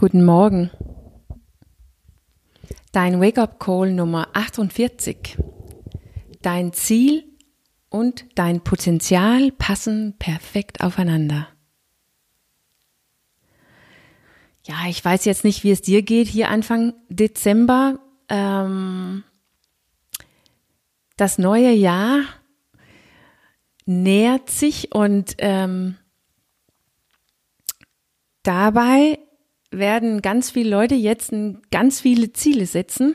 Guten Morgen. Dein Wake-up-Call Nummer 48. Dein Ziel und dein Potenzial passen perfekt aufeinander. Ja, ich weiß jetzt nicht, wie es dir geht hier Anfang Dezember. Ähm, das neue Jahr nähert sich und ähm, dabei werden ganz viele Leute jetzt ganz viele Ziele setzen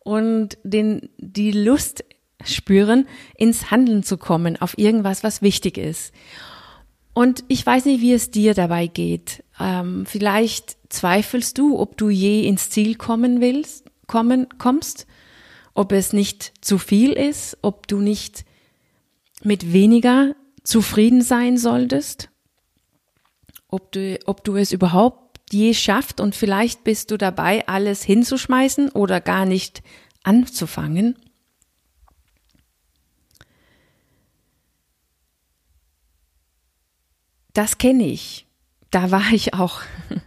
und den, die Lust spüren, ins Handeln zu kommen auf irgendwas, was wichtig ist. Und ich weiß nicht, wie es dir dabei geht. Ähm, vielleicht zweifelst du, ob du je ins Ziel kommen willst, kommen, kommst, ob es nicht zu viel ist, ob du nicht mit weniger zufrieden sein solltest, ob du, ob du es überhaupt je schafft und vielleicht bist du dabei, alles hinzuschmeißen oder gar nicht anzufangen. Das kenne ich. Da war ich auch.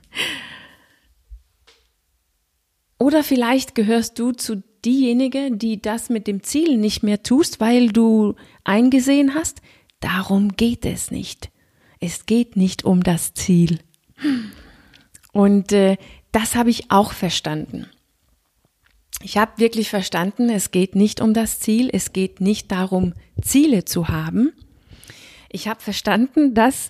Oder vielleicht gehörst du zu diejenige, die das mit dem Ziel nicht mehr tust, weil du eingesehen hast, darum geht es nicht. Es geht nicht um das Ziel. Und äh, das habe ich auch verstanden. Ich habe wirklich verstanden, es geht nicht um das Ziel, es geht nicht darum, Ziele zu haben. Ich habe verstanden, dass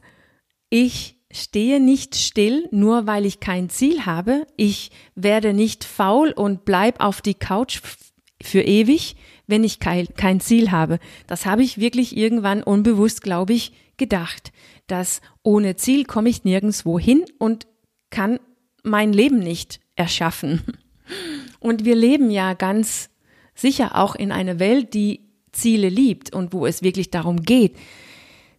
ich stehe nicht still, nur weil ich kein Ziel habe. Ich werde nicht faul und bleib auf die Couch für ewig, wenn ich kein, kein Ziel habe. Das habe ich wirklich irgendwann unbewusst, glaube ich, gedacht, dass ohne Ziel komme ich nirgendwo hin und kann mein Leben nicht erschaffen. Und wir leben ja ganz sicher auch in einer Welt, die Ziele liebt und wo es wirklich darum geht,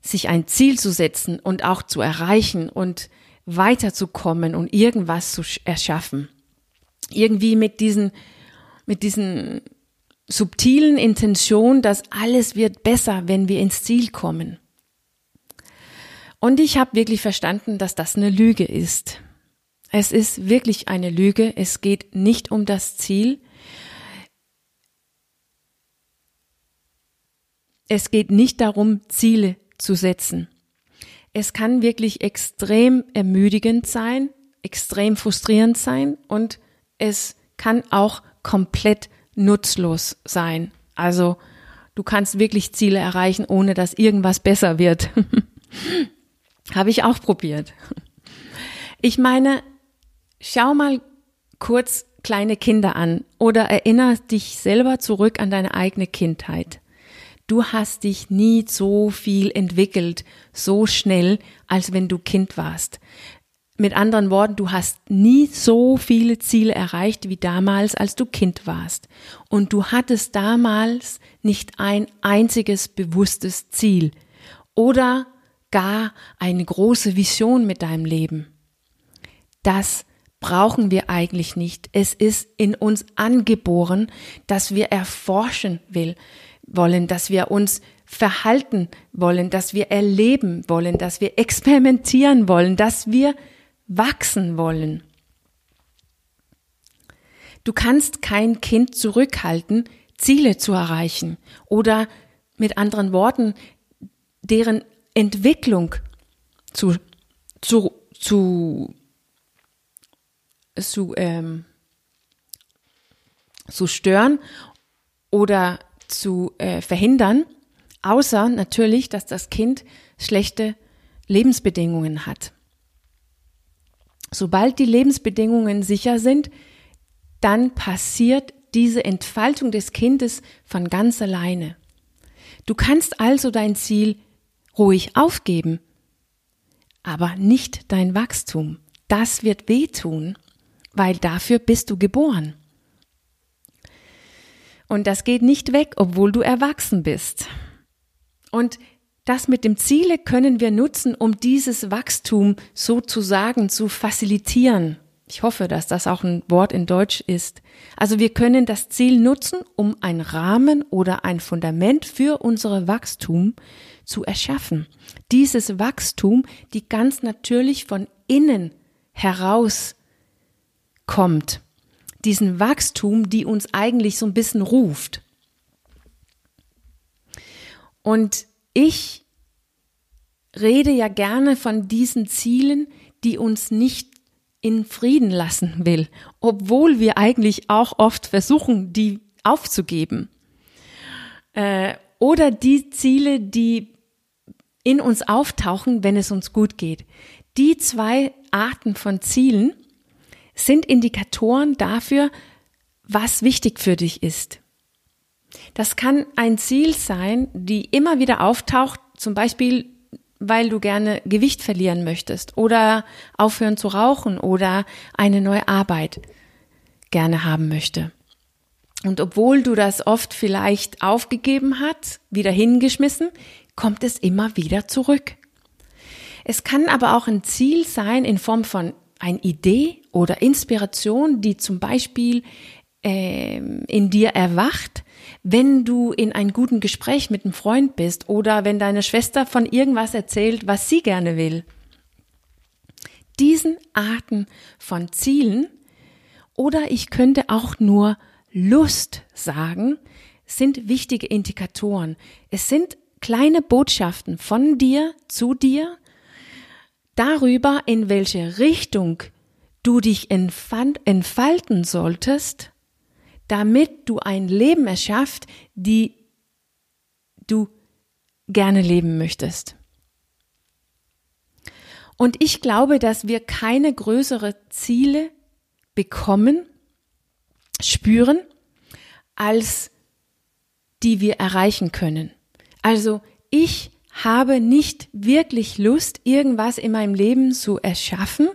sich ein Ziel zu setzen und auch zu erreichen und weiterzukommen und irgendwas zu erschaffen. Irgendwie mit diesen, mit diesen subtilen Intention, dass alles wird besser, wenn wir ins Ziel kommen. Und ich habe wirklich verstanden, dass das eine Lüge ist. Es ist wirklich eine Lüge. Es geht nicht um das Ziel. Es geht nicht darum, Ziele zu setzen. Es kann wirklich extrem ermüdigend sein, extrem frustrierend sein und es kann auch komplett nutzlos sein. Also du kannst wirklich Ziele erreichen, ohne dass irgendwas besser wird. Habe ich auch probiert. Ich meine, Schau mal kurz kleine Kinder an oder erinnere dich selber zurück an deine eigene Kindheit. Du hast dich nie so viel entwickelt, so schnell, als wenn du Kind warst. Mit anderen Worten, du hast nie so viele Ziele erreicht wie damals, als du Kind warst. Und du hattest damals nicht ein einziges bewusstes Ziel oder gar eine große Vision mit deinem Leben. Das brauchen wir eigentlich nicht. Es ist in uns angeboren, dass wir erforschen will, wollen, dass wir uns verhalten wollen, dass wir erleben wollen, dass wir experimentieren wollen, dass wir wachsen wollen. Du kannst kein Kind zurückhalten, Ziele zu erreichen oder mit anderen Worten, deren Entwicklung zu, zu, zu zu, ähm, zu stören oder zu äh, verhindern, außer natürlich, dass das Kind schlechte Lebensbedingungen hat. Sobald die Lebensbedingungen sicher sind, dann passiert diese Entfaltung des Kindes von ganz alleine. Du kannst also dein Ziel ruhig aufgeben, aber nicht dein Wachstum. Das wird wehtun weil dafür bist du geboren. Und das geht nicht weg, obwohl du erwachsen bist. Und das mit dem Ziele können wir nutzen, um dieses Wachstum sozusagen zu facilitieren. Ich hoffe, dass das auch ein Wort in Deutsch ist. Also wir können das Ziel nutzen, um ein Rahmen oder ein Fundament für unsere Wachstum zu erschaffen. Dieses Wachstum, die ganz natürlich von innen heraus kommt. Diesen Wachstum, die uns eigentlich so ein bisschen ruft. Und ich rede ja gerne von diesen Zielen, die uns nicht in Frieden lassen will, obwohl wir eigentlich auch oft versuchen, die aufzugeben. Äh, oder die Ziele, die in uns auftauchen, wenn es uns gut geht. Die zwei Arten von Zielen sind Indikatoren dafür, was wichtig für dich ist. Das kann ein Ziel sein, die immer wieder auftaucht, zum Beispiel, weil du gerne Gewicht verlieren möchtest oder aufhören zu rauchen oder eine neue Arbeit gerne haben möchte. Und obwohl du das oft vielleicht aufgegeben hast, wieder hingeschmissen, kommt es immer wieder zurück. Es kann aber auch ein Ziel sein in Form von eine Idee oder Inspiration, die zum Beispiel äh, in dir erwacht, wenn du in einem guten Gespräch mit einem Freund bist oder wenn deine Schwester von irgendwas erzählt, was sie gerne will. Diesen Arten von Zielen oder ich könnte auch nur Lust sagen, sind wichtige Indikatoren. Es sind kleine Botschaften von dir zu dir darüber, in welche Richtung du dich entfalten solltest, damit du ein Leben erschafft, die du gerne leben möchtest. Und ich glaube, dass wir keine größere Ziele bekommen, spüren, als die wir erreichen können. Also ich habe nicht wirklich Lust, irgendwas in meinem Leben zu erschaffen,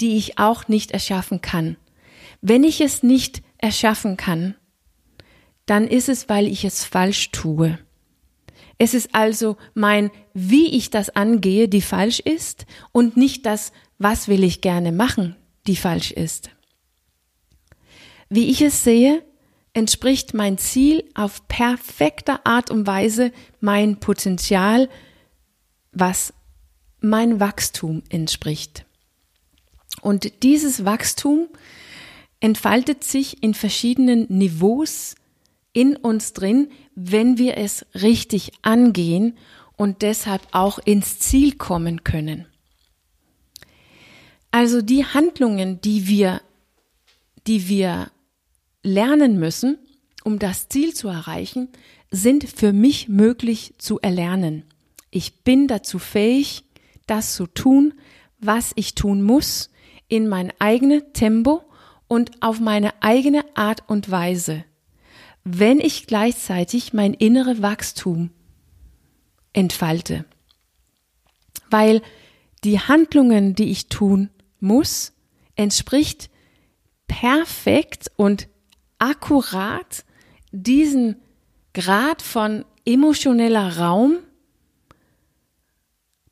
die ich auch nicht erschaffen kann. Wenn ich es nicht erschaffen kann, dann ist es, weil ich es falsch tue. Es ist also mein, wie ich das angehe, die falsch ist und nicht das, was will ich gerne machen, die falsch ist. Wie ich es sehe, entspricht mein Ziel auf perfekter Art und Weise mein Potenzial, was mein Wachstum entspricht. Und dieses Wachstum entfaltet sich in verschiedenen Niveaus in uns drin, wenn wir es richtig angehen und deshalb auch ins Ziel kommen können. Also die Handlungen, die wir, die wir lernen müssen, um das Ziel zu erreichen, sind für mich möglich zu erlernen. Ich bin dazu fähig, das zu tun, was ich tun muss, in mein eigenes Tempo und auf meine eigene Art und Weise, wenn ich gleichzeitig mein innere Wachstum entfalte. Weil die Handlungen, die ich tun muss, entspricht perfekt und akkurat diesen Grad von emotioneller Raum,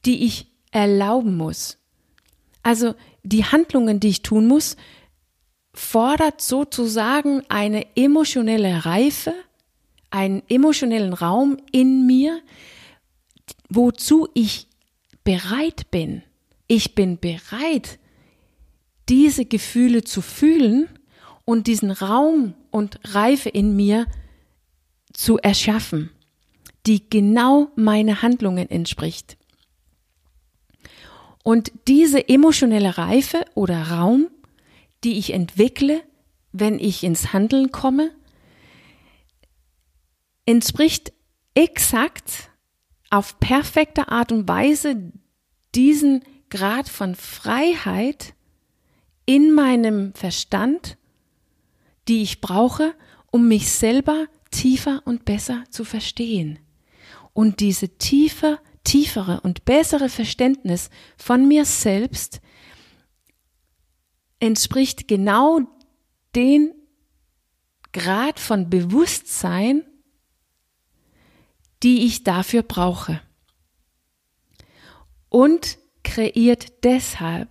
die ich erlauben muss. Also die Handlungen, die ich tun muss, fordert sozusagen eine emotionelle Reife, einen emotionellen Raum in mir, wozu ich bereit bin. Ich bin bereit, diese Gefühle zu fühlen und diesen Raum und Reife in mir zu erschaffen, die genau meine Handlungen entspricht. Und diese emotionelle Reife oder Raum, die ich entwickle, wenn ich ins Handeln komme, entspricht exakt auf perfekte Art und Weise diesen Grad von Freiheit in meinem Verstand die ich brauche, um mich selber tiefer und besser zu verstehen. Und diese tiefe, tiefere und bessere Verständnis von mir selbst entspricht genau den Grad von Bewusstsein, die ich dafür brauche. Und kreiert deshalb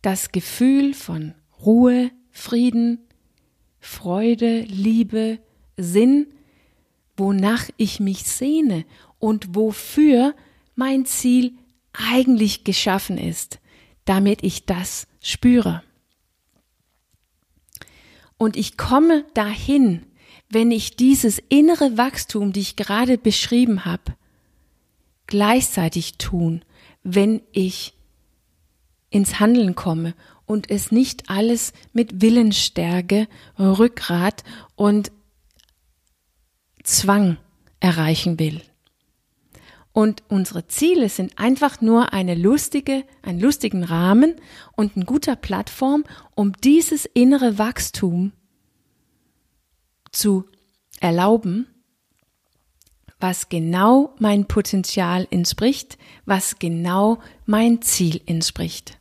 das Gefühl von Ruhe, Frieden, Freude, Liebe, Sinn, wonach ich mich sehne und wofür mein Ziel eigentlich geschaffen ist, damit ich das spüre. Und ich komme dahin, wenn ich dieses innere Wachstum, die ich gerade beschrieben habe, gleichzeitig tun, wenn ich ins Handeln komme und es nicht alles mit Willensstärke, Rückgrat und Zwang erreichen will. Und unsere Ziele sind einfach nur eine lustige, einen lustigen Rahmen und ein guter Plattform, um dieses innere Wachstum zu erlauben, was genau mein Potenzial entspricht, was genau mein Ziel entspricht.